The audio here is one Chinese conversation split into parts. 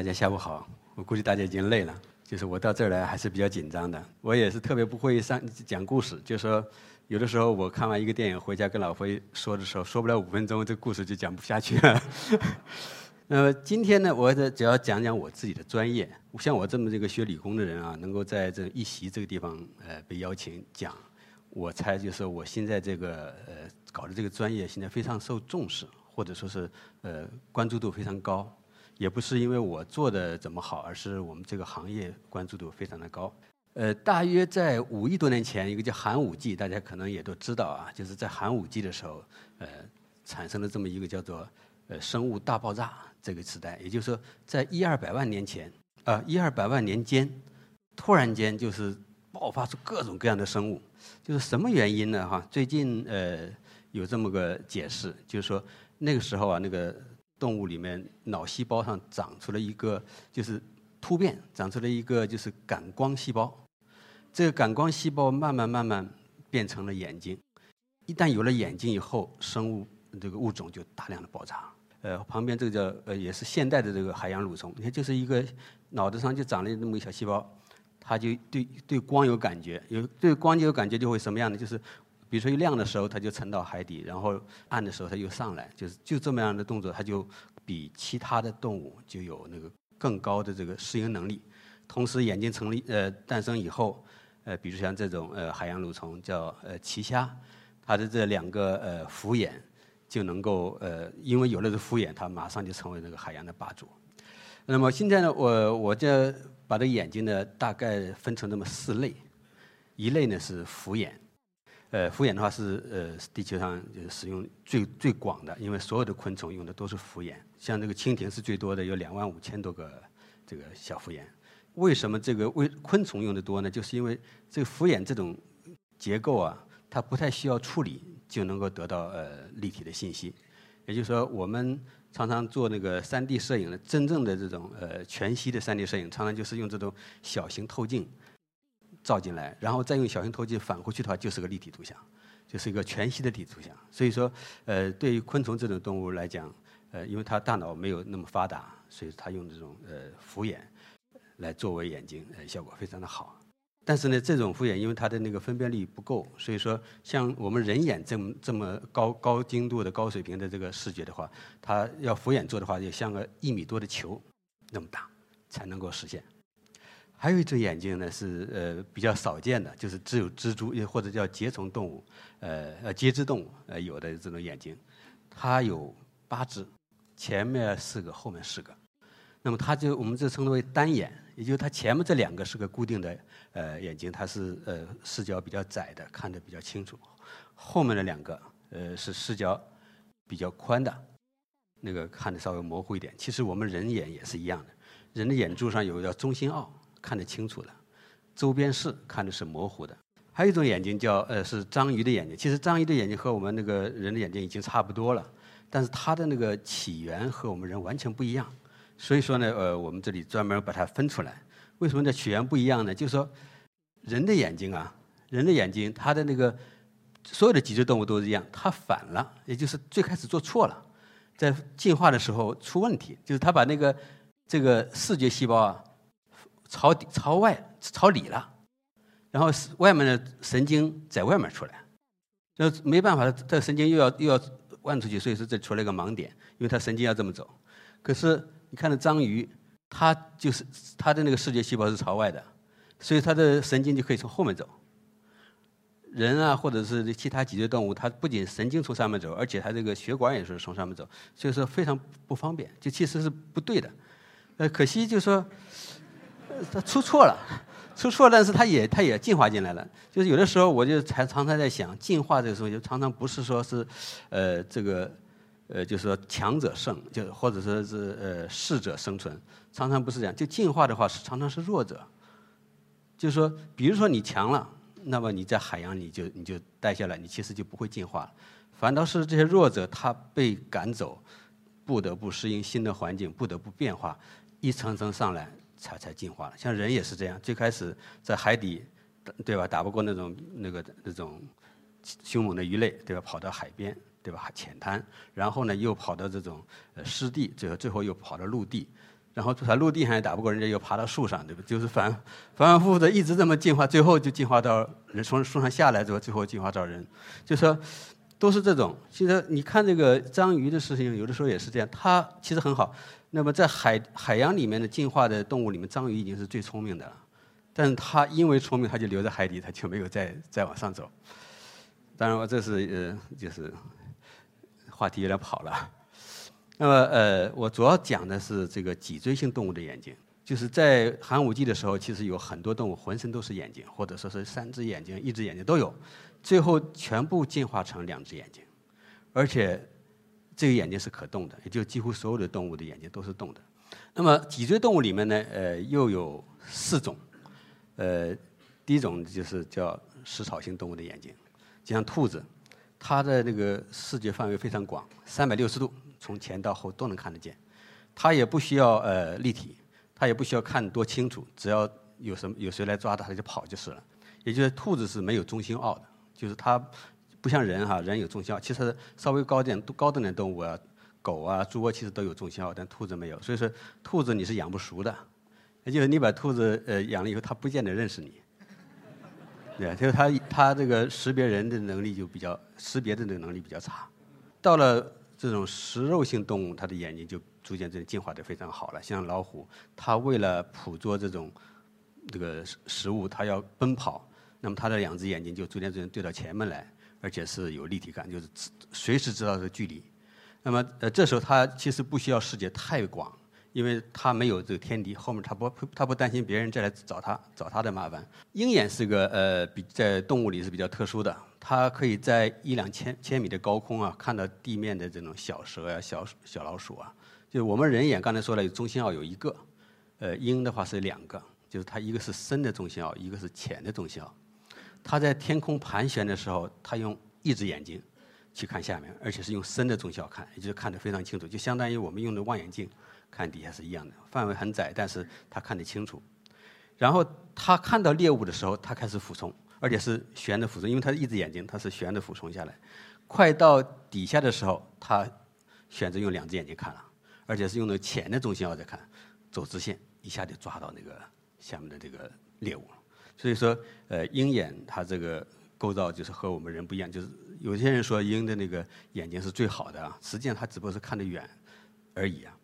大家下午好。我估计大家已经累了，就是我到这儿来还是比较紧张的。我也是特别不会上讲故事，就是说有的时候我看完一个电影回家跟老婆说的时候，说不了五分钟，这故事就讲不下去了。那么今天呢，我主要讲讲我自己的专业。像我这么这个学理工的人啊，能够在这一席这个地方呃被邀请讲，我猜就是我现在这个呃搞的这个专业现在非常受重视，或者说是呃关注度非常高。也不是因为我做的怎么好，而是我们这个行业关注度非常的高。呃，大约在五亿多年前，一个叫寒武纪，大家可能也都知道啊，就是在寒武纪的时候，呃，产生了这么一个叫做呃生物大爆炸这个时代。也就是说，在一二百万年前，啊一二百万年间，突然间就是爆发出各种各样的生物。就是什么原因呢？哈，最近呃有这么个解释，就是说那个时候啊那个。动物里面脑细胞上长出了一个，就是突变，长出了一个就是感光细胞。这个感光细胞慢慢慢慢变成了眼睛。一旦有了眼睛以后，生物这个物种就大量的爆炸。呃，旁边这个叫呃也是现代的这个海洋蠕虫，你看就是一个脑袋上就长了那么一小细胞，它就对对光有感觉，有对光有感觉就会什么样的就是。比如说一亮的时候，它就沉到海底；然后暗的时候，它又上来，就是就这么样的动作，它就比其他的动物就有那个更高的这个适应能力。同时，眼睛成立呃诞生以后，呃，比如像这种呃海洋蠕虫叫呃奇虾，它的这两个呃复眼就能够呃，因为有了这复眼，它马上就成为那个海洋的霸主。那么现在呢，我我就把这眼睛呢大概分成这么四类，一类呢是复眼。呃，复眼的话是呃地球上就使用最最广的，因为所有的昆虫用的都是复眼，像这个蜻蜓是最多的，有两万五千多个这个小复眼。为什么这个为昆虫用的多呢？就是因为这个复眼这种结构啊，它不太需要处理就能够得到呃立体的信息。也就是说，我们常常做那个 3D 摄影的真正的这种呃全息的 3D 摄影，常常就是用这种小型透镜。照进来，然后再用小型透镜返回去的话，就是个立体图像，就是一个全息的立体图像。所以说，呃，对于昆虫这种动物来讲，呃，因为它大脑没有那么发达，所以它用这种呃复眼来作为眼睛，呃，效果非常的好。但是呢，这种复眼因为它的那个分辨率不够，所以说像我们人眼这么这么高高精度的高水平的这个视觉的话，它要复眼做的话，就像个一米多的球那么大才能够实现。还有一只眼睛呢，是呃比较少见的，就是只有蜘蛛，或者叫节虫动物，呃呃节肢动物呃有的这种眼睛，它有八只，前面四个，后面四个，那么它就我们这称之为单眼，也就是它前面这两个是个固定的呃眼睛，它是呃视角比较窄的，看得比较清楚，后面的两个呃是视角比较宽的，那个看得稍微模糊一点。其实我们人眼也是一样的，人的眼珠上有一个叫中心凹。看得清楚的，周边视看的是模糊的。还有一种眼睛叫呃是章鱼的眼睛，其实章鱼的眼睛和我们那个人的眼睛已经差不多了，但是它的那个起源和我们人完全不一样。所以说呢，呃，我们这里专门把它分出来。为什么这起源不一样呢？就是说，人的眼睛啊，人的眼睛它的那个所有的脊椎动物都是一样，它反了，也就是最开始做错了，在进化的时候出问题，就是它把那个这个视觉细胞啊。朝朝外朝里了，然后外面的神经在外面出来，那没办法，这神经又要又要弯出去，所以说这出来一个盲点，因为它神经要这么走。可是你看那章鱼，它就是它的那个视觉细胞是朝外的，所以它的神经就可以从后面走。人啊，或者是其他脊椎动物，它不仅神经从上面走，而且它这个血管也是从上面走，所以说非常不方便，就其实是不对的。呃，可惜就是说。他出错了，出错，但是他也他也进化进来了。就是有的时候，我就才常常在想，进化这个时候就常常不是说是，呃，这个，呃，就是说强者胜，就或者说是呃适者生存，常常不是这样。就进化的话，是常常是弱者。就是说，比如说你强了，那么你在海洋你就你就待下来，你其实就不会进化了。反倒是这些弱者，他被赶走，不得不适应新的环境，不得不变化，一层层上来。才才进化了，像人也是这样，最开始在海底，对吧？打不过那种那个那种凶猛的鱼类，对吧？跑到海边，对吧？浅滩，然后呢又跑到这种呃湿地，最后最后又跑到陆地，然后在陆地上也打不过人家，又爬到树上，对吧？就是反反反复复的一直这么进化，最后就进化到人从树上下来之后，最后进化到人，就说都是这种。其实你看这个章鱼的事情，有的时候也是这样，它其实很好。那么在海海洋里面的进化的动物里面，章鱼已经是最聪明的了，但是它因为聪明，它就留在海底，它就没有再再往上走。当然，我这是呃，就是话题有点跑了。那么呃，我主要讲的是这个脊椎性动物的眼睛。就是在寒武纪的时候，其实有很多动物浑身都是眼睛，或者说是三只眼睛、一只眼睛都有，最后全部进化成两只眼睛，而且这个眼睛是可动的，也就几乎所有的动物的眼睛都是动的。那么脊椎动物里面呢，呃，又有四种，呃，第一种就是叫食草性动物的眼睛。就像兔子，它的那个视觉范围非常广，三百六十度，从前到后都能看得见。它也不需要呃立体，它也不需要看多清楚，只要有什么有谁来抓它，它就跑就是了。也就是兔子是没有中心奥的，就是它不像人哈，人有中心奥。其实稍微高点高等点动物啊，狗啊、猪啊，其实都有中心奥，但兔子没有。所以说，兔子你是养不熟的，也就是你把兔子呃养了以后，它不见得认识你。对，就是它它这个识别人的能力就比较识别的这个能力比较差。到了这种食肉性动物，它的眼睛就逐渐这进化的非常好了。像老虎，它为了捕捉这种这个食物，它要奔跑，那么它的两只眼睛就逐渐逐渐对到前面来，而且是有立体感，就是随时知道这个距离。那么呃，这时候它其实不需要视觉太广。因为它没有这个天敌，后面它不它不担心别人再来找它找它的麻烦。鹰眼是个呃比在动物里是比较特殊的，它可以在一两千千米的高空啊看到地面的这种小蛇呀、小小老鼠啊。就我们人眼刚才说了，有中心凹有一个，呃，鹰的话是两个，就是它一个是深的中心凹，一个是浅的中心凹。它在天空盘旋的时候，它用一只眼睛去看下面，而且是用深的中心凹看，也就是看得非常清楚，就相当于我们用的望远镜。看底下是一样的，范围很窄，但是他看得清楚。然后他看到猎物的时候，他开始俯冲，而且是悬着俯冲，因为他是一只眼睛，他是悬着俯冲下来。快到底下的时候，他选择用两只眼睛看了，而且是用的浅的中心凹在看，走直线，一下就抓到那个下面的这个猎物。所以说，呃，鹰眼它这个构造就是和我们人不一样，就是有些人说鹰的那个眼睛是最好的啊，实际上它只不过是看得远而已啊。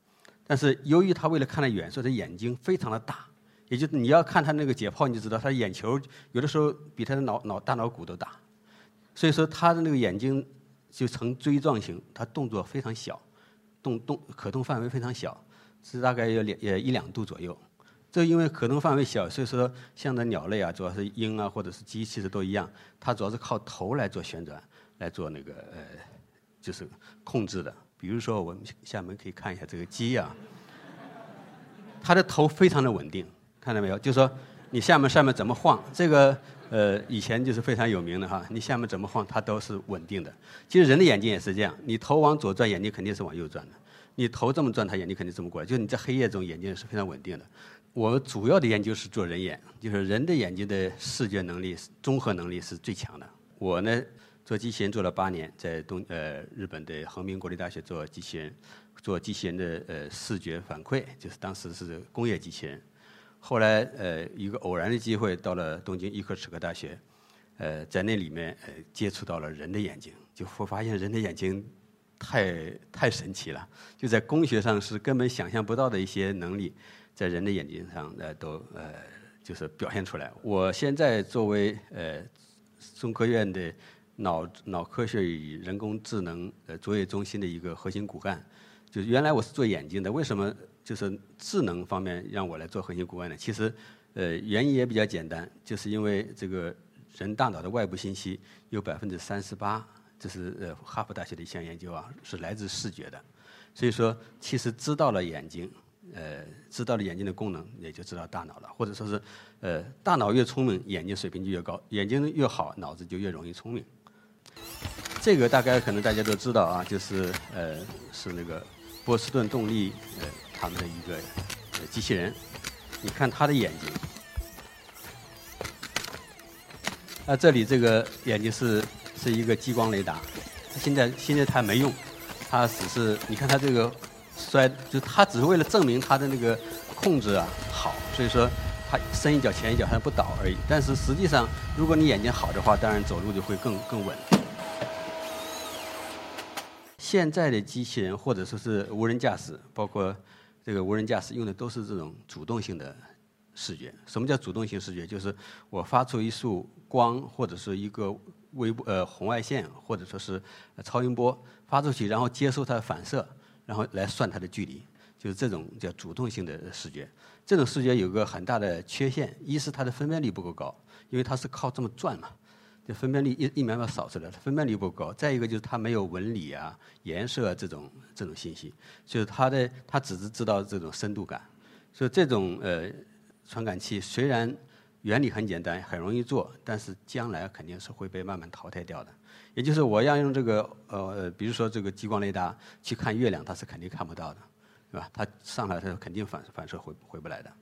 但是由于它为了看得远，所以它眼睛非常的大，也就你要看他那个解剖，你就知道他眼球有的时候比他的脑脑大脑骨都大，所以说他的那个眼睛就呈锥状形，他动作非常小，动动可动范围非常小，是大概有两呃一两度左右。这因为可动范围小，所以说像那鸟类啊，主要是鹰啊或者是鸡，其实都一样，它主要是靠头来做旋转，来做那个呃就是控制的。比如说，我们下面可以看一下这个鸡啊，它的头非常的稳定，看到没有？就是说，你下面上面怎么晃，这个呃以前就是非常有名的哈，你下面怎么晃它都是稳定的。其实人的眼睛也是这样，你头往左转，眼睛肯定是往右转的；你头这么转，它眼睛肯定这么过来。就是你在黑夜中，眼睛是非常稳定的。我主要的研究是做人眼，就是人的眼睛的视觉能力、综合能力是最强的。我呢。做机器人做了八年，在东呃日本的横滨国立大学做机器人，做机器人的呃视觉反馈，就是当时是工业机器人。后来呃一个偶然的机会到了东京医科齿科大学，呃在那里面呃接触到了人的眼睛，就会发现人的眼睛太太神奇了，就在工学上是根本想象不到的一些能力，在人的眼睛上呃都呃就是表现出来。我现在作为呃中科院的。脑脑科学与人工智能呃卓越中心的一个核心骨干，就原来我是做眼睛的，为什么就是智能方面让我来做核心顾问呢？其实，呃，原因也比较简单，就是因为这个人大脑的外部信息有百分之三十八，这是呃哈佛大学的一项研究啊，是来自视觉的，所以说其实知道了眼睛，呃，知道了眼睛的功能，也就知道大脑了，或者说是，呃，大脑越聪明，眼睛水平就越高，眼睛越好，脑子就越容易聪明。这个大概可能大家都知道啊，就是呃是那个波士顿动力呃他们的一个机器人。你看他的眼睛，那这里这个眼睛是是一个激光雷达，现在现在它没用，它只是你看它这个摔，就它只是为了证明它的那个控制啊好，所以说它深一脚浅一脚它不倒而已。但是实际上，如果你眼睛好的话，当然走路就会更更稳。现在的机器人或者说是无人驾驶，包括这个无人驾驶用的都是这种主动性的视觉。什么叫主动性视觉？就是我发出一束光或者是一个微呃红外线或者说是超音波发出去，然后接收它的反射，然后来算它的距离，就是这种叫主动性的视觉。这种视觉有个很大的缺陷，一是它的分辨率不够高，因为它是靠这么转嘛。就分辨率一一秒秒扫出来了，分辨率不高。再一个就是它没有纹理啊、颜色这种这种信息，就是它的它只是知道这种深度感。所以这种呃传感器虽然原理很简单，很容易做，但是将来肯定是会被慢慢淘汰掉的。也就是我要用这个呃，比如说这个激光雷达去看月亮，它是肯定看不到的，对吧？它上来它肯定反反射回回不来的。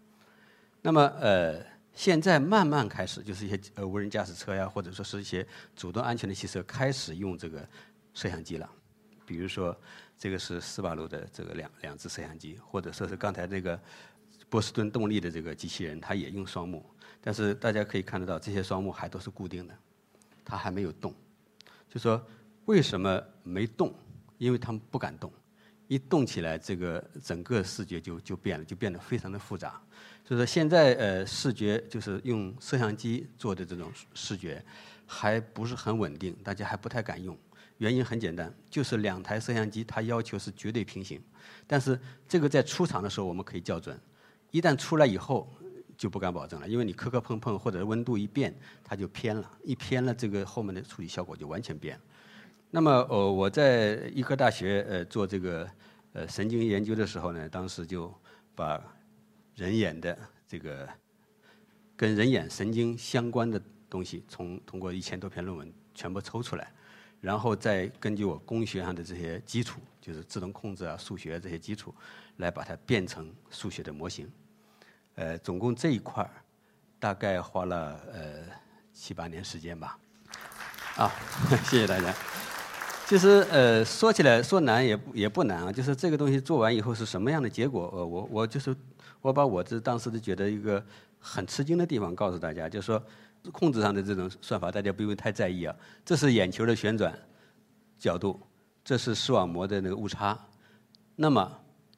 那么呃。现在慢慢开始，就是一些呃无人驾驶车呀，或者说是一些主动安全的汽车开始用这个摄像机了。比如说，这个是斯巴鲁的这个两两只摄像机，或者说是刚才这个波士顿动力的这个机器人，它也用双目。但是大家可以看得到，这些双目还都是固定的，它还没有动。就说为什么没动？因为他们不敢动。一动起来，这个整个视觉就就变了，就变得非常的复杂。所以说现在呃视觉就是用摄像机做的这种视觉，还不是很稳定，大家还不太敢用。原因很简单，就是两台摄像机它要求是绝对平行，但是这个在出厂的时候我们可以校准，一旦出来以后就不敢保证了，因为你磕磕碰碰或者温度一变，它就偏了，一偏了这个后面的处理效果就完全变了。那么呃我在医科大学呃做这个呃神经研究的时候呢，当时就把。人眼的这个跟人眼神经相关的东西，从通过一千多篇论文全部抽出来，然后再根据我工学上的这些基础，就是自动控制啊、数学这些基础，来把它变成数学的模型。呃，总共这一块儿大概花了呃七八年时间吧。啊，谢谢大家。其实呃说起来说难也也不难啊，就是这个东西做完以后是什么样的结果？呃，我我就是。我把我这当时的觉得一个很吃惊的地方告诉大家，就是说控制上的这种算法，大家不用太在意啊。这是眼球的旋转角度，这是视网膜的那个误差。那么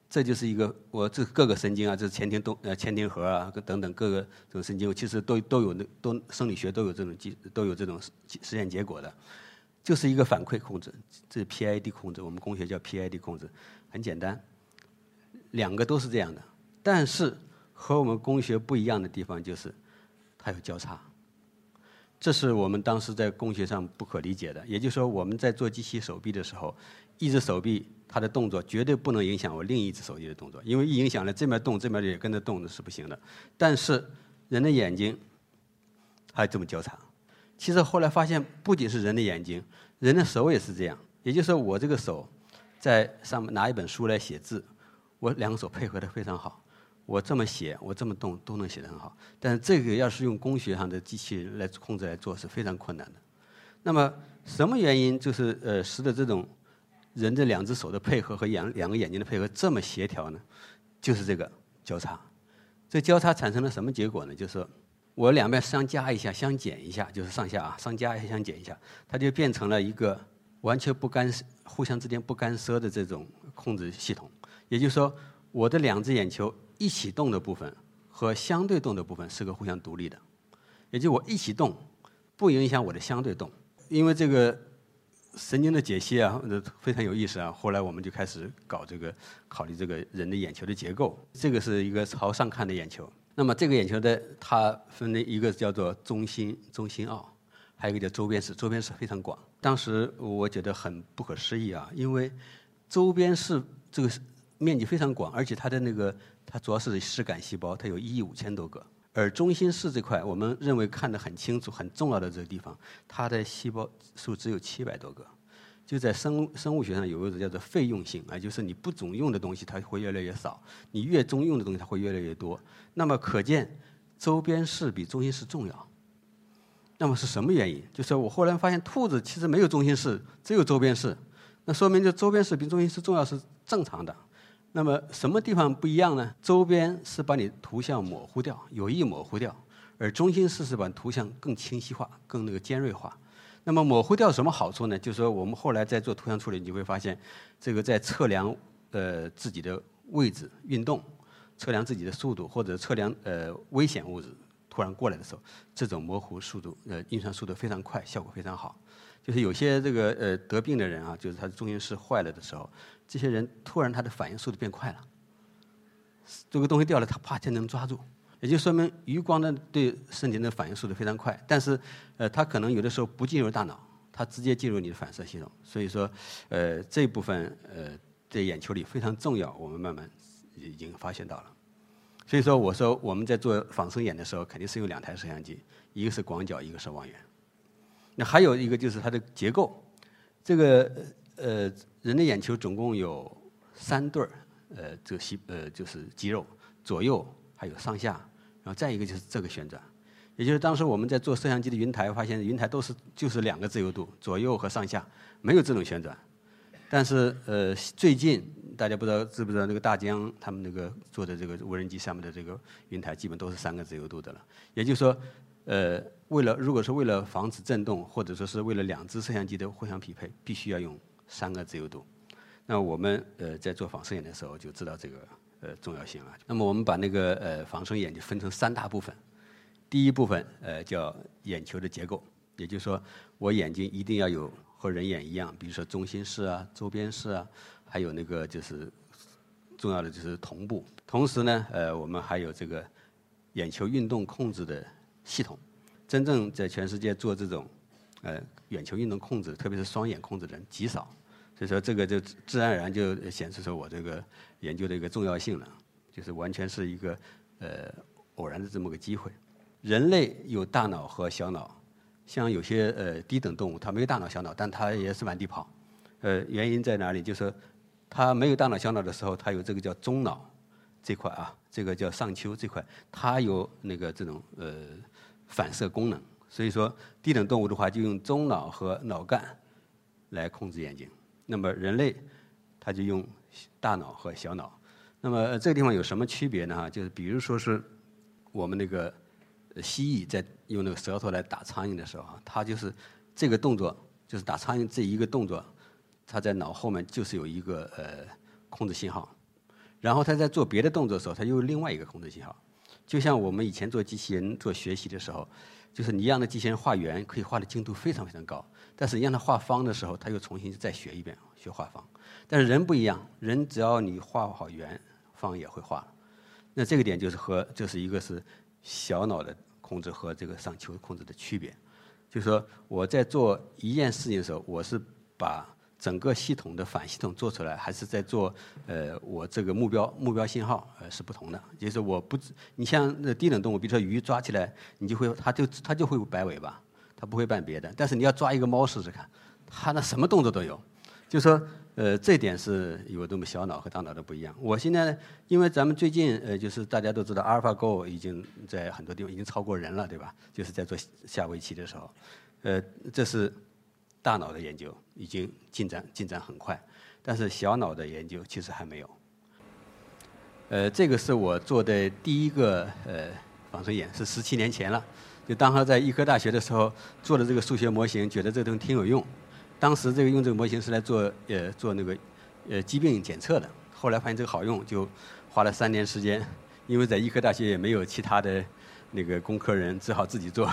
这就是一个我这各个神经啊，这是前庭动呃前庭核啊等等各个这种神经，其实都都有那都生理学都有这种基都有这种实验结果的，就是一个反馈控制，这是 PID 控制，我们工学叫 PID 控制，很简单，两个都是这样的。但是和我们工学不一样的地方就是，它有交叉，这是我们当时在工学上不可理解的。也就是说，我们在做机器手臂的时候，一只手臂它的动作绝对不能影响我另一只手臂的动作，因为一影响了这边动，这边也跟着动的是不行的。但是人的眼睛还这么交叉，其实后来发现，不仅是人的眼睛，人的手也是这样。也就是说，我这个手在上面拿一本书来写字，我两个手配合的非常好。我这么写，我这么动都能写得很好，但是这个要是用工学上的机器人来控制来做是非常困难的。那么什么原因就是呃使得这种人的两只手的配合和两两个眼睛的配合这么协调呢？就是这个交叉。这交叉产生了什么结果呢？就是我两边相加一下、相减一下，就是上下啊，相加一下、相减一下，它就变成了一个完全不干涉、互相之间不干涉的这种控制系统。也就是说，我的两只眼球。一起动的部分和相对动的部分是个互相独立的，也就我一起动不影响我的相对动，因为这个神经的解析啊非常有意思啊。后来我们就开始搞这个考虑这个人的眼球的结构。这个是一个朝上看的眼球，那么这个眼球的它分为一个叫做中心中心凹，还有一个叫周边视，周边视非常广。当时我觉得很不可思议啊，因为周边视这个面积非常广，而且它的那个。它主要是视感细胞，它有一亿五千多个。而中心视这块，我们认为看得很清楚、很重要的这个地方，它的细胞数只有七百多个。就在生生物学上有一个叫做费用性啊，就是你不总用的东西它会越来越少，你越中用的东西它会越来越多。那么可见周边视比中心视重要。那么是什么原因？就是我后来发现兔子其实没有中心室，只有周边室。那说明就周边室比中心室重要是正常的。那么什么地方不一样呢？周边是把你图像模糊掉，有意模糊掉，而中心室是把图像更清晰化、更那个尖锐化。那么模糊掉什么好处呢？就是说我们后来在做图像处理，你会发现，这个在测量呃自己的位置运动，测量自己的速度或者测量呃危险物质突然过来的时候，这种模糊速度呃运算速度非常快，效果非常好。就是有些这个呃得病的人啊，就是他的中心室坏了的时候，这些人突然他的反应速度变快了，这个东西掉了，他啪就能抓住。也就说明余光呢对身体的反应速度非常快，但是呃他可能有的时候不进入大脑，他直接进入你的反射系统，所以说呃这部分呃在眼球里非常重要，我们慢慢已经发现到了。所以说我说我们在做仿生眼的时候，肯定是用两台摄像机，一个是广角，一个是望远。那还有一个就是它的结构，这个呃人的眼球总共有三对儿呃这个细呃就是肌肉，左右。还有上下，然后再一个就是这个旋转，也就是当时我们在做摄像机的云台，发现云台都是就是两个自由度，左右和上下，没有这种旋转。但是呃，最近大家不知道知不知道那个大疆他们那个做的这个无人机上面的这个云台，基本都是三个自由度的了。也就是说，呃，为了如果是为了防止震动，或者说是为了两只摄像机的互相匹配，必须要用三个自由度。那我们呃在做仿生眼的时候就知道这个。呃，重要性了。那么我们把那个呃仿生眼就分成三大部分。第一部分呃叫眼球的结构，也就是说我眼睛一定要有和人眼一样，比如说中心视啊、周边视啊，还有那个就是重要的就是同步。同时呢，呃，我们还有这个眼球运动控制的系统。真正在全世界做这种呃眼球运动控制，特别是双眼控制的人极少。所以说，这个就自然而然就显示出我这个研究的一个重要性了，就是完全是一个呃偶然的这么个机会。人类有大脑和小脑，像有些呃低等动物，它没有大脑小脑，但它也是满地跑。呃，原因在哪里？就是它没有大脑小脑的时候，它有这个叫中脑这块啊，这个叫上丘这块，它有那个这种呃反射功能。所以说，低等动物的话，就用中脑和脑干来控制眼睛。那么人类，他就用大脑和小脑。那么这个地方有什么区别呢？哈，就是比如说是我们那个蜥蜴在用那个舌头来打苍蝇的时候，啊，它就是这个动作，就是打苍蝇这一个动作，它在脑后面就是有一个呃控制信号。然后它在做别的动作的时候，它又另外一个控制信号。就像我们以前做机器人做学习的时候，就是你让那机器人画圆，可以画的精度非常非常高。但是你让他画方的时候，他又重新再学一遍学画方。但是人不一样，人只要你画好圆，方也会画。那这个点就是和就是一个是小脑的控制和这个上丘控制的区别。就是说我在做一件事情的时候，我是把整个系统的反系统做出来，还是在做呃我这个目标目标信号呃是不同的。就是我不你像那低等动物，比如说鱼抓起来，你就会它就它就会摆尾巴。它不会办别的，但是你要抓一个猫试试看，它那什么动作都有，就说呃这点是有这么小脑和大脑的不一样。我现在因为咱们最近呃就是大家都知道，AlphaGo 已经在很多地方已经超过人了，对吧？就是在做下围棋的时候，呃这是大脑的研究已经进展进展很快，但是小脑的研究其实还没有。呃，这个是我做的第一个呃仿生眼，是十七年前了。就当时在医科大学的时候做的这个数学模型，觉得这个东西挺有用。当时这个用这个模型是来做呃做那个呃疾病检测的。后来发现这个好用，就花了三年时间。因为在医科大学也没有其他的那个工科人，只好自己做。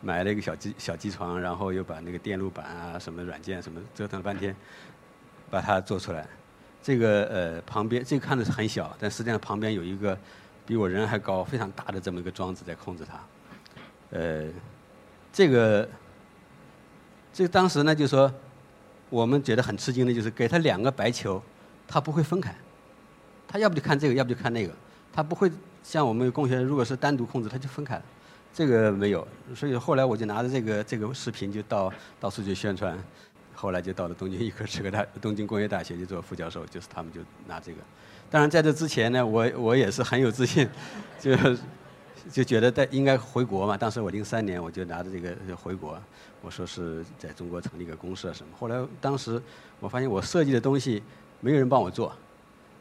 买了一个小机小机床，然后又把那个电路板啊什么软件什么折腾了半天，把它做出来。这个呃旁边这个看着是很小，但实际上旁边有一个比我人还高、非常大的这么一个装置在控制它。呃，这个，这个当时呢，就说我们觉得很吃惊的，就是给他两个白球，他不会分开，他要不就看这个，要不就看那个，他不会像我们工学，如果是单独控制，他就分开了，这个没有，所以后来我就拿着这个这个视频就到到处去宣传，后来就到了东京医科这个大东京工业大学去做副教授，就是他们就拿这个，当然在这之前呢，我我也是很有自信，就。就觉得在应该回国嘛。当时我零三年我就拿着这个回国，我说是在中国成立一个公司啊什么。后来当时我发现我设计的东西没有人帮我做，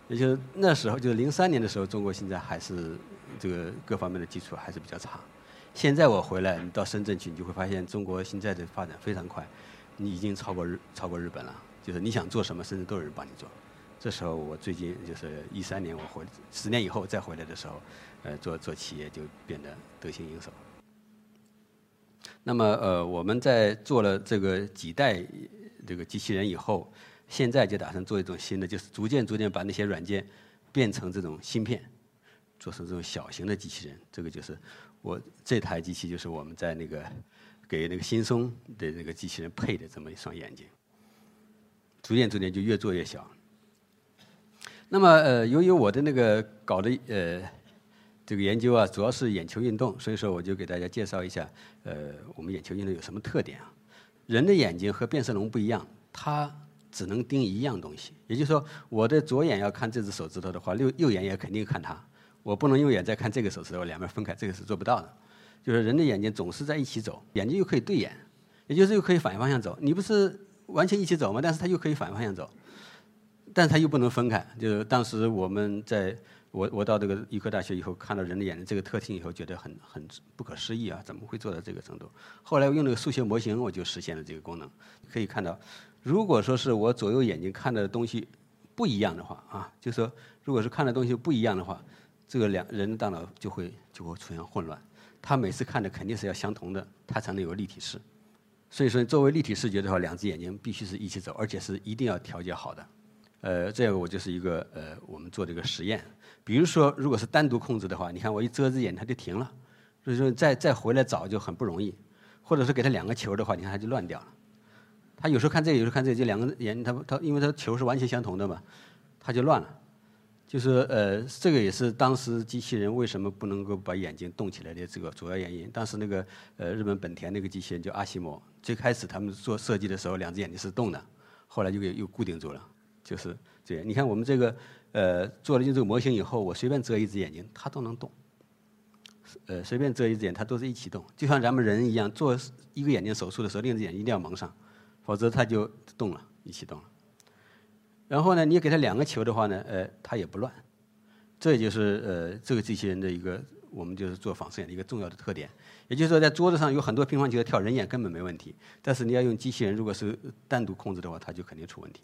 也就是那时候就是零三年的时候，中国现在还是这个各方面的基础还是比较差。现在我回来，你到深圳去，你就会发现中国现在的发展非常快，你已经超过日超过日本了。就是你想做什么，甚至都有人帮你做。这时候我最近就是一三年我回，十年以后再回来的时候，呃，做做企业就变得得心应手。那么呃，我们在做了这个几代这个机器人以后，现在就打算做一种新的，就是逐渐逐渐把那些软件变成这种芯片，做成这种小型的机器人。这个就是。我这台机器就是我们在那个给那个新松的那个机器人配的这么一双眼睛，逐渐逐渐就越做越小。那么呃，由于我的那个搞的呃这个研究啊，主要是眼球运动，所以说我就给大家介绍一下呃我们眼球运动有什么特点啊？人的眼睛和变色龙不一样，它只能盯一样东西，也就是说，我的左眼要看这只手指头的话，右右眼也肯定看它。我不能用眼再看这个手势，我，两边分开，这个是做不到的。就是人的眼睛总是在一起走，眼睛又可以对眼，也就是又可以反方向走。你不是完全一起走吗？但是它又可以反方向走，但是它又不能分开。就是当时我们在我我到这个医科大学以后，看到人的眼睛这个特性以后，觉得很很不可思议啊，怎么会做到这个程度？后来我用那个数学模型，我就实现了这个功能。可以看到，如果说是我左右眼睛看到的东西不一样的话啊，就说如果是看的东西不一样的话。这个两人的大脑就会就会出现混乱，他每次看的肯定是要相同的，他才能有立体视。所以说，作为立体视觉的话，两只眼睛必须是一起走，而且是一定要调节好的。呃，这个我就是一个呃，我们做这个实验。比如说，如果是单独控制的话，你看我一遮只眼，它就停了，所以说再再回来找就很不容易。或者是给他两个球的话，你看它就乱掉了。他有时候看这个，有时候看这个，就两个眼，他他因为他球是完全相同的嘛，他就乱了。就是呃，这个也是当时机器人为什么不能够把眼睛动起来的这个主要原因。当时那个呃，日本本田那个机器人叫阿西莫，最开始他们做设计的时候，两只眼睛是动的，后来就给又固定住了，就是这样。你看我们这个呃，做了这个模型以后，我随便遮一只眼睛，它都能动。呃，随便遮一只眼，它都是一起动，就像咱们人一样，做一个眼睛手术的时候，另一只眼睛一定要蒙上，否则它就动了，一起动了。然后呢，你给它两个球的话呢，呃，它也不乱，这也就是呃这个机器人的一个我们就是做仿生眼的一个重要的特点。也就是说，在桌子上有很多乒乓球跳，人眼根本没问题，但是你要用机器人，如果是单独控制的话，它就肯定出问题。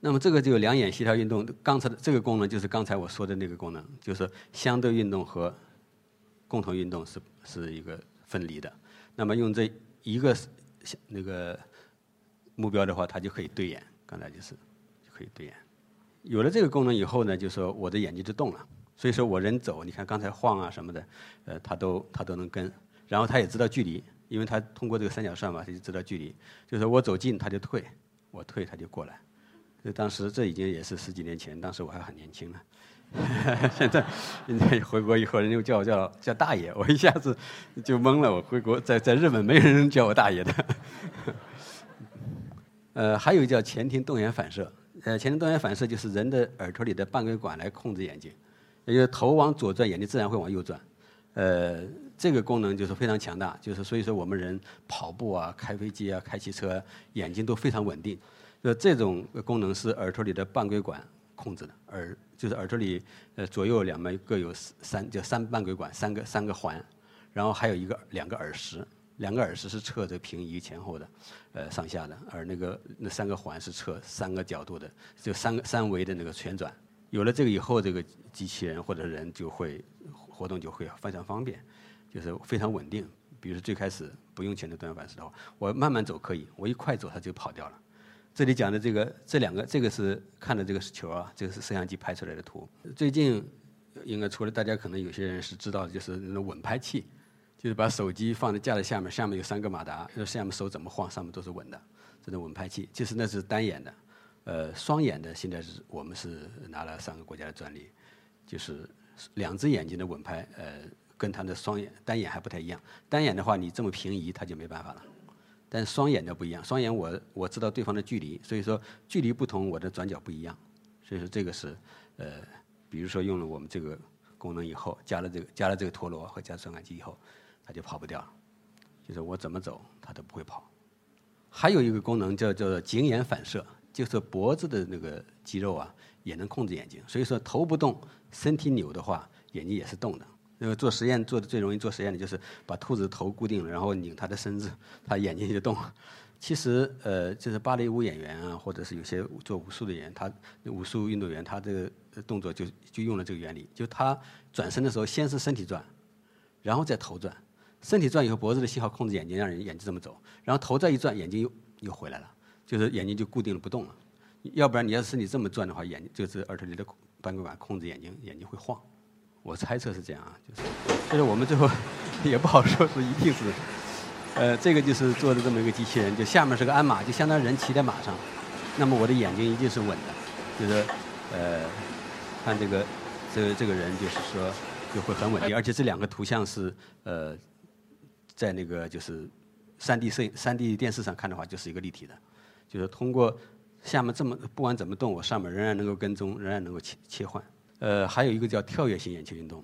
那么这个就两眼协调运动，刚才的这个功能就是刚才我说的那个功能，就是相对运动和共同运动是是一个分离的。那么用这一个那个目标的话，它就可以对眼。刚才就是。可以对眼，有了这个功能以后呢，就说我的眼睛就动了。所以说我人走，你看刚才晃啊什么的，呃，它都它都能跟。然后它也知道距离，因为它通过这个三角算法，它就知道距离。就是我走近，它就退；我退，它就过来。就当时这已经也是十几年前，当时我还很年轻呢。现在现在回国以后，人又叫我叫叫大爷，我一下子就懵了。我回国在在日本，没有人叫我大爷的。呃，还有叫前庭动眼反射。呃，前庭动眼反射就是人的耳朵里的半规管来控制眼睛，也就是头往左转，眼睛自然会往右转。呃，这个功能就是非常强大，就是所以说我们人跑步啊、开飞机啊、开汽车，眼睛都非常稳定。就这种功能是耳朵里的半规管控制的，耳就是耳朵里呃左右两边各有三叫三半规管，三个三个环，然后还有一个两个耳石。两个耳石是测这个平移前后的，呃上下的，而那个那三个环是测三个角度的，就三个三维的那个旋转。有了这个以后，这个机器人或者人就会活动就会非常方便，就是非常稳定。比如最开始不用前的动眼反射的话，我慢慢走可以，我一快走它就跑掉了。这里讲的这个这两个，这个是看的这个球啊，这个是摄像机拍出来的图。最近应该除了大家可能有些人是知道，就是那种稳拍器。就是把手机放在架子下面，下面有三个马达，就下面手怎么晃，上面都是稳的。这种稳拍器，其实那是单眼的，呃，双眼的现在是我们是拿了三个国家的专利，就是两只眼睛的稳拍，呃，跟它的双眼单眼还不太一样。单眼的话，你这么平移，它就没办法了。但是双眼的不一样，双眼我我知道对方的距离，所以说距离不同，我的转角不一样。所以说这个是，呃，比如说用了我们这个功能以后，加了这个加了这个陀螺和加传感器以后，他就跑不掉。就是我怎么走，它都不会跑。还有一个功能叫叫做颈眼反射，就是脖子的那个肌肉啊，也能控制眼睛。所以说头不动，身体扭的话，眼睛也是动的。那个做实验做的最容易做实验的就是把兔子头固定了，然后拧它的身子，它眼睛就动。其实呃，就是芭蕾舞演员啊，或者是有些做武术的人，他武术运动员，他这个动作就就用了这个原理，就他转身的时候，先是身体转，然后再头转。身体转以后，脖子的信号控制眼睛，让人眼睛这么走，然后头再一转，眼睛又又回来了，就是眼睛就固定了不动了。要不然你要是身体这么转的话，眼睛就是耳朵里的半规管控制眼睛，眼睛会晃。我猜测是这样啊，就是，就是我们最后也不好说是一定是，呃，这个就是做的这么一个机器人，就下面是个鞍马，就相当于人骑在马上，那么我的眼睛一定是稳的，就是呃，看这个这个这个人就是说就会很稳定，而且这两个图像是呃。在那个就是三 D 摄影、三 D 电视上看的话，就是一个立体的，就是通过下面这么不管怎么动，我上面仍然能够跟踪，仍然能够切切换。呃，还有一个叫跳跃性眼球运动，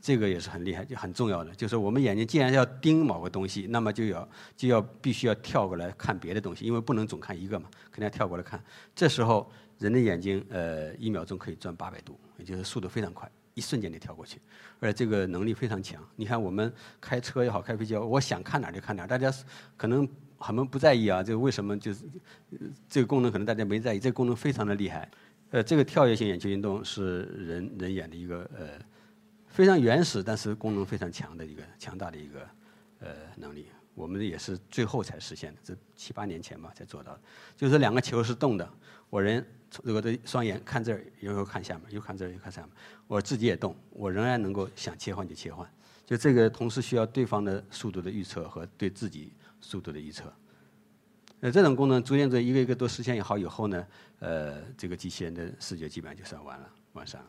这个也是很厉害、就很重要的。就是我们眼睛既然要盯某个东西，那么就要就要必须要跳过来看别的东西，因为不能总看一个嘛，肯定要跳过来看。这时候人的眼睛呃一秒钟可以转八百度，也就是速度非常快。一瞬间就跳过去，而且这个能力非常强。你看我们开车也好，开飞机，我想看哪儿就看哪儿。大家可能很多不在意啊，这个为什么就是这个功能可能大家没在意，这个功能非常的厉害。呃，这个跳跃性眼球运动是人人眼的一个呃非常原始，但是功能非常强的一个强大的一个呃能力。我们也是最后才实现的，这七八年前吧才做到的。就是两个球是动的，我人。我的双眼看这儿，又看下面，又看这儿，又看下面。我自己也动，我仍然能够想切换就切换。就这个同时需要对方的速度的预测和对自己速度的预测。那这种功能逐渐在一个一个都实现也好以后呢，呃，这个机器人的视觉基本上就算完了，完善了。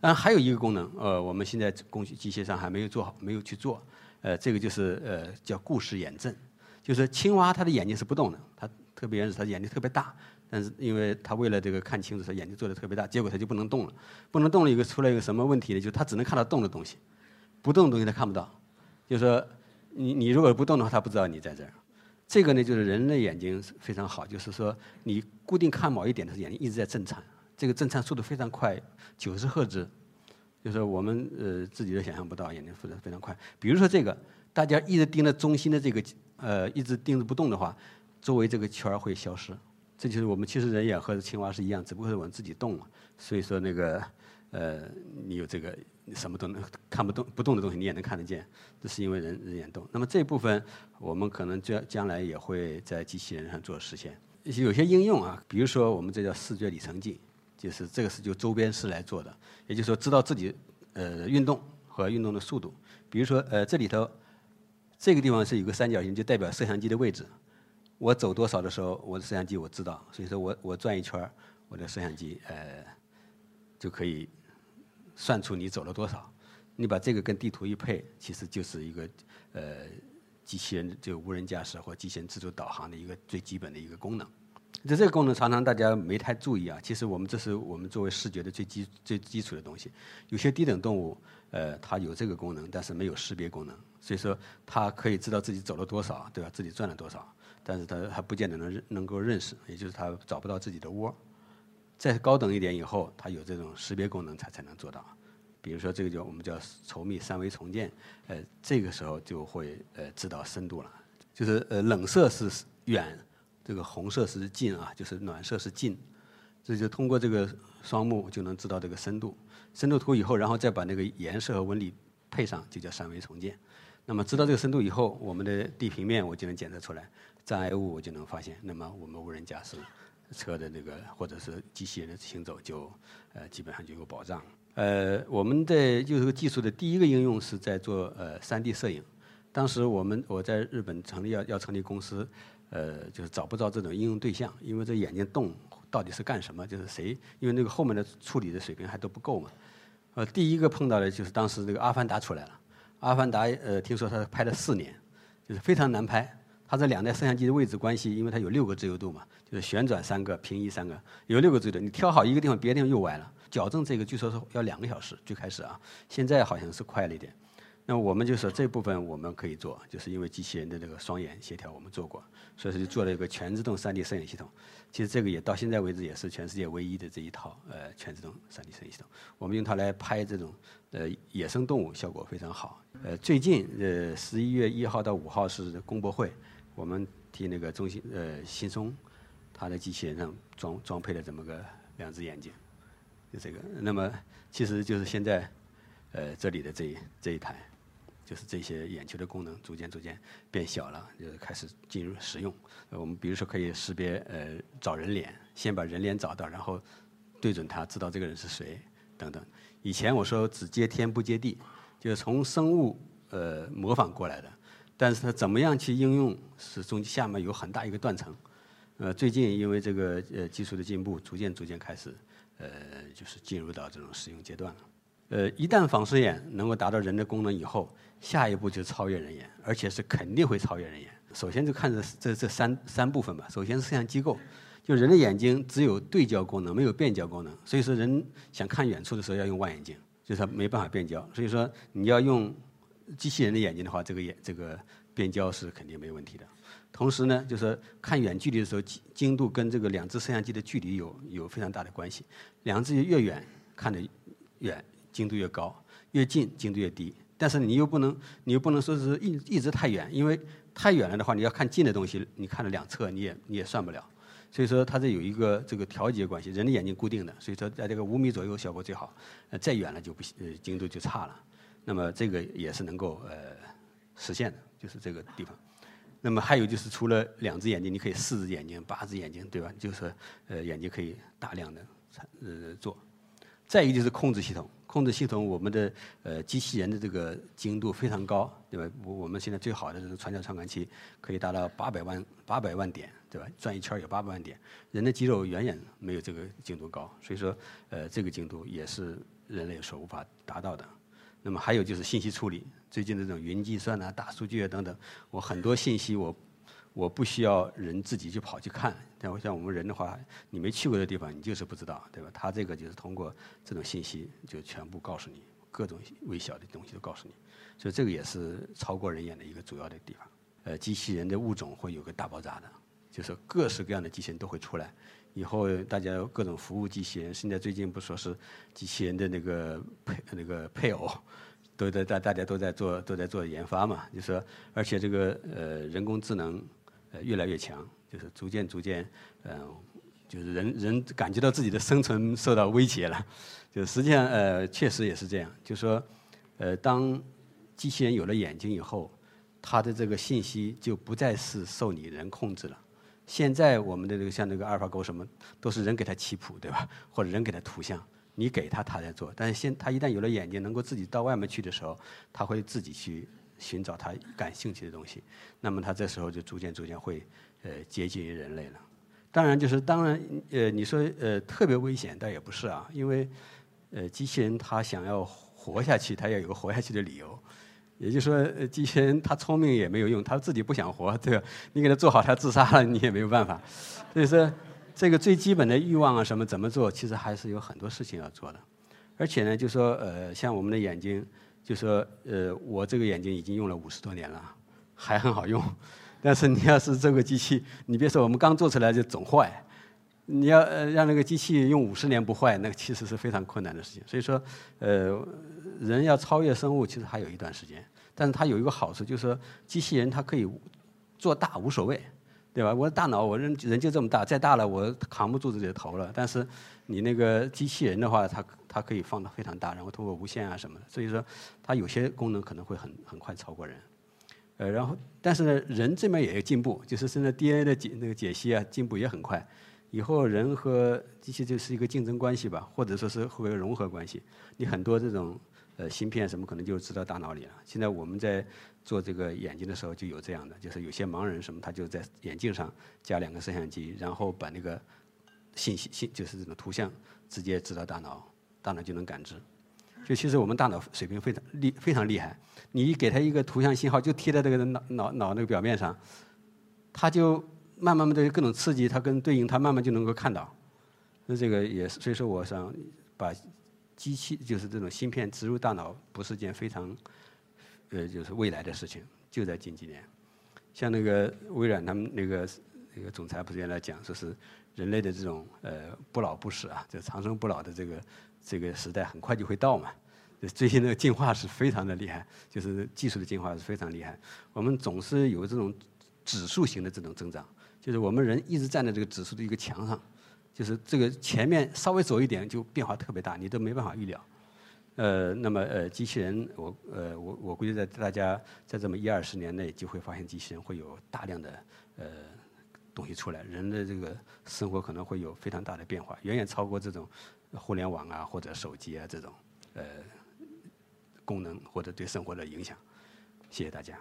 当然还有一个功能，呃，我们现在工具机械上还没有做好，没有去做。呃，这个就是呃叫故事眼阵，就是青蛙它的眼睛是不动的，它特别原始，它眼睛特别大。但是，因为他为了这个看清楚，他眼睛做的特别大，结果他就不能动了。不能动了，一个出来一个什么问题呢？就是他只能看到动的东西，不动的东西他看不到。就是说，你你如果不动的话，他不知道你在这儿。这个呢，就是人类眼睛非常好，就是说你固定看某一点的，眼睛一直在震颤，这个震颤速度非常快，九十赫兹，就是我们呃自己都想象不到，眼睛非常非常快。比如说这个，大家一直盯着中心的这个呃，一直盯着不动的话，周围这个圈儿会消失。这就是我们其实人眼和青蛙是一样，只不过是我们自己动了。所以说那个，呃，你有这个什么都能看不动不动的东西，你也能看得见，这是因为人人眼动。那么这部分我们可能将将来也会在机器人上做实现。有些应用啊，比如说我们这叫视觉里程计，就是这个是就周边式来做的，也就是说知道自己呃运动和运动的速度。比如说呃这里头这个地方是有个三角形，就代表摄像机的位置。我走多少的时候，我的摄像机我知道，所以说我我转一圈我的摄像机呃就可以算出你走了多少。你把这个跟地图一配，其实就是一个呃机器人就无人驾驶或机器人自主导航的一个最基本的一个功能。这这个功能常常大家没太注意啊，其实我们这是我们作为视觉的最基最基础的东西。有些低等动物呃它有这个功能，但是没有识别功能，所以说它可以知道自己走了多少，对吧？自己转了多少。但是它还不见得能认能够认识，也就是它找不到自己的窝。再高等一点以后，它有这种识别功能才才能做到。比如说这个叫我们叫稠密三维重建，呃，这个时候就会呃知道深度了。就是呃冷色是远，这个红色是近啊，就是暖色是近。这就通过这个双目就能知道这个深度。深度图以后，然后再把那个颜色和纹理配上，就叫三维重建。那么知道这个深度以后，我们的地平面我就能检测出来。障碍物我就能发现，那么我们无人驾驶车的那个或者是机器人的行走就呃基本上就有保障。呃，我们的就这个技术的第一个应用是在做呃 3D 摄影。当时我们我在日本成立要要成立公司，呃，就是找不到这种应用对象，因为这眼睛动到底是干什么？就是谁？因为那个后面的处理的水平还都不够嘛。呃，第一个碰到的就是当时这个《阿凡达》出来了，《阿凡达》呃，听说他拍了四年，就是非常难拍。它这两台摄像机的位置关系，因为它有六个自由度嘛，就是旋转三个，平移三个，有六个自由度。你挑好一个地方，别的地方又歪了。矫正这个据说是要两个小时，最开始啊，现在好像是快了一点。那我们就说这部分我们可以做，就是因为机器人的这个双眼协调我们做过，所以说就做了一个全自动 3D 摄影系统。其实这个也到现在为止也是全世界唯一的这一套呃全自动 3D 摄影系统。我们用它来拍这种呃野生动物，效果非常好。呃，最近呃十一月一号到五号是公博会，我们替那个中心呃新松，它的机器人上装装配了这么个两只眼睛，就这个。那么其实就是现在呃这里的这这一台。就是这些眼球的功能逐渐逐渐变小了，就是开始进入使用。我们比如说可以识别呃找人脸，先把人脸找到，然后对准它，知道这个人是谁等等。以前我说只接天不接地，就是从生物呃模仿过来的，但是它怎么样去应用，是中下面有很大一个断层。呃，最近因为这个呃技术的进步，逐渐逐渐开始呃就是进入到这种使用阶段了。呃，一旦仿视眼能够达到人的功能以后，下一步就超越人眼，而且是肯定会超越人眼。首先就看这这这三三部分吧。首先是摄像机构，就人的眼睛只有对焦功能，没有变焦功能。所以说人想看远处的时候要用望远镜，就是它没办法变焦。所以说你要用机器人的眼睛的话，这个眼这个变焦是肯定没问题的。同时呢，就是看远距离的时候，精精度跟这个两只摄像机的距离有有非常大的关系。两只越远看得远，精度越高；越近精度越低。但是你又不能，你又不能说是一一直太远，因为太远了的话，你要看近的东西，你看了两侧你也你也算不了。所以说它这有一个这个调节关系，人的眼睛固定的，所以说在这个五米左右效果最好，呃再远了就不行，呃精度就差了。那么这个也是能够呃实现的，就是这个地方。那么还有就是除了两只眼睛，你可以四只眼睛、八只眼睛，对吧？就是呃眼睛可以大量的呃做。再一个就是控制系统。控制系统，我们的呃机器人的这个精度非常高，对吧？我我们现在最好的这个传教传感器可以达到八百万八百万点，对吧？转一圈有八百万点，人的肌肉远远没有这个精度高，所以说呃这个精度也是人类所无法达到的。那么还有就是信息处理，最近的这种云计算啊、大数据啊等等，我很多信息我。我不需要人自己去跑去看，但我像我们人的话，你没去过的地方，你就是不知道，对吧？他这个就是通过这种信息，就全部告诉你，各种微小的东西都告诉你，所以这个也是超过人眼的一个主要的地方。呃，机器人的物种会有个大爆炸的，就是各式各样的机器人都会出来，以后大家各种服务机器人，现在最近不说是机器人的那个配那个配偶，都在大大家都在做都在做研发嘛，就说而且这个呃人工智能。呃越来越强，就是逐渐逐渐，嗯，就是人人感觉到自己的生存受到威胁了。就实际上，呃，确实也是这样。就是说，呃，当机器人有了眼睛以后，它的这个信息就不再是受你人控制了。现在我们的这个像那个阿尔法狗什么，都是人给它棋谱，对吧？或者人给它图像，你给它，它在做。但是现它一旦有了眼睛，能够自己到外面去的时候，它会自己去。寻找他感兴趣的东西，那么他这时候就逐渐逐渐会呃接近于人类了。当然，就是当然呃你说呃特别危险，倒也不是啊，因为呃机器人它想要活下去，它要有个活下去的理由。也就是说，机器人它聪明也没有用，它自己不想活，对吧？你给它做好，它自杀了，你也没有办法。所以说，这个最基本的欲望啊什么怎么做，其实还是有很多事情要做的。而且呢，就说呃像我们的眼睛。就说呃，我这个眼睛已经用了五十多年了，还很好用。但是你要是这个机器，你别说我们刚做出来就总坏，你要呃让那个机器用五十年不坏，那个其实是非常困难的事情。所以说，呃，人要超越生物，其实还有一段时间。但是它有一个好处，就是说机器人它可以做大无所谓，对吧？我的大脑，我人人就这么大，再大了我扛不住自己的头了。但是你那个机器人的话，它。它可以放到非常大，然后通过无线啊什么的，所以说它有些功能可能会很很快超过人。呃，然后但是呢，人这边也有进步，就是现在 DNA 的解那个解析啊进步也很快。以后人和机器就是一个竞争关系吧，或者说是会融合关系。你很多这种呃芯片什么可能就知道大脑里了。现在我们在做这个眼睛的时候就有这样的，就是有些盲人什么他就在眼镜上加两个摄像机，然后把那个信息信就是这种图像直接知道大脑。大脑就能感知，就其实我们大脑水平非常厉非常厉害。你给他一个图像信号，就贴在这个脑脑脑那个表面上，他就慢慢慢的各种刺激，它跟对应，它慢慢就能够看到。那这个也是，所以说我想把机器就是这种芯片植入大脑，不是件非常呃就是未来的事情，就在近几年。像那个微软他们那个那个总裁不是原来讲说是人类的这种呃不老不死啊，就长生不老的这个这个时代很快就会到嘛。最近的进化是非常的厉害，就是技术的进化是非常厉害。我们总是有这种指数型的这种增长，就是我们人一直站在这个指数的一个墙上，就是这个前面稍微走一点就变化特别大，你都没办法预料。呃，那么呃，机器人，我呃我我估计在大家在这么一二十年内就会发现机器人会有大量的呃东西出来，人的这个生活可能会有非常大的变化，远远超过这种互联网啊或者手机啊这种呃功能或者对生活的影响。谢谢大家。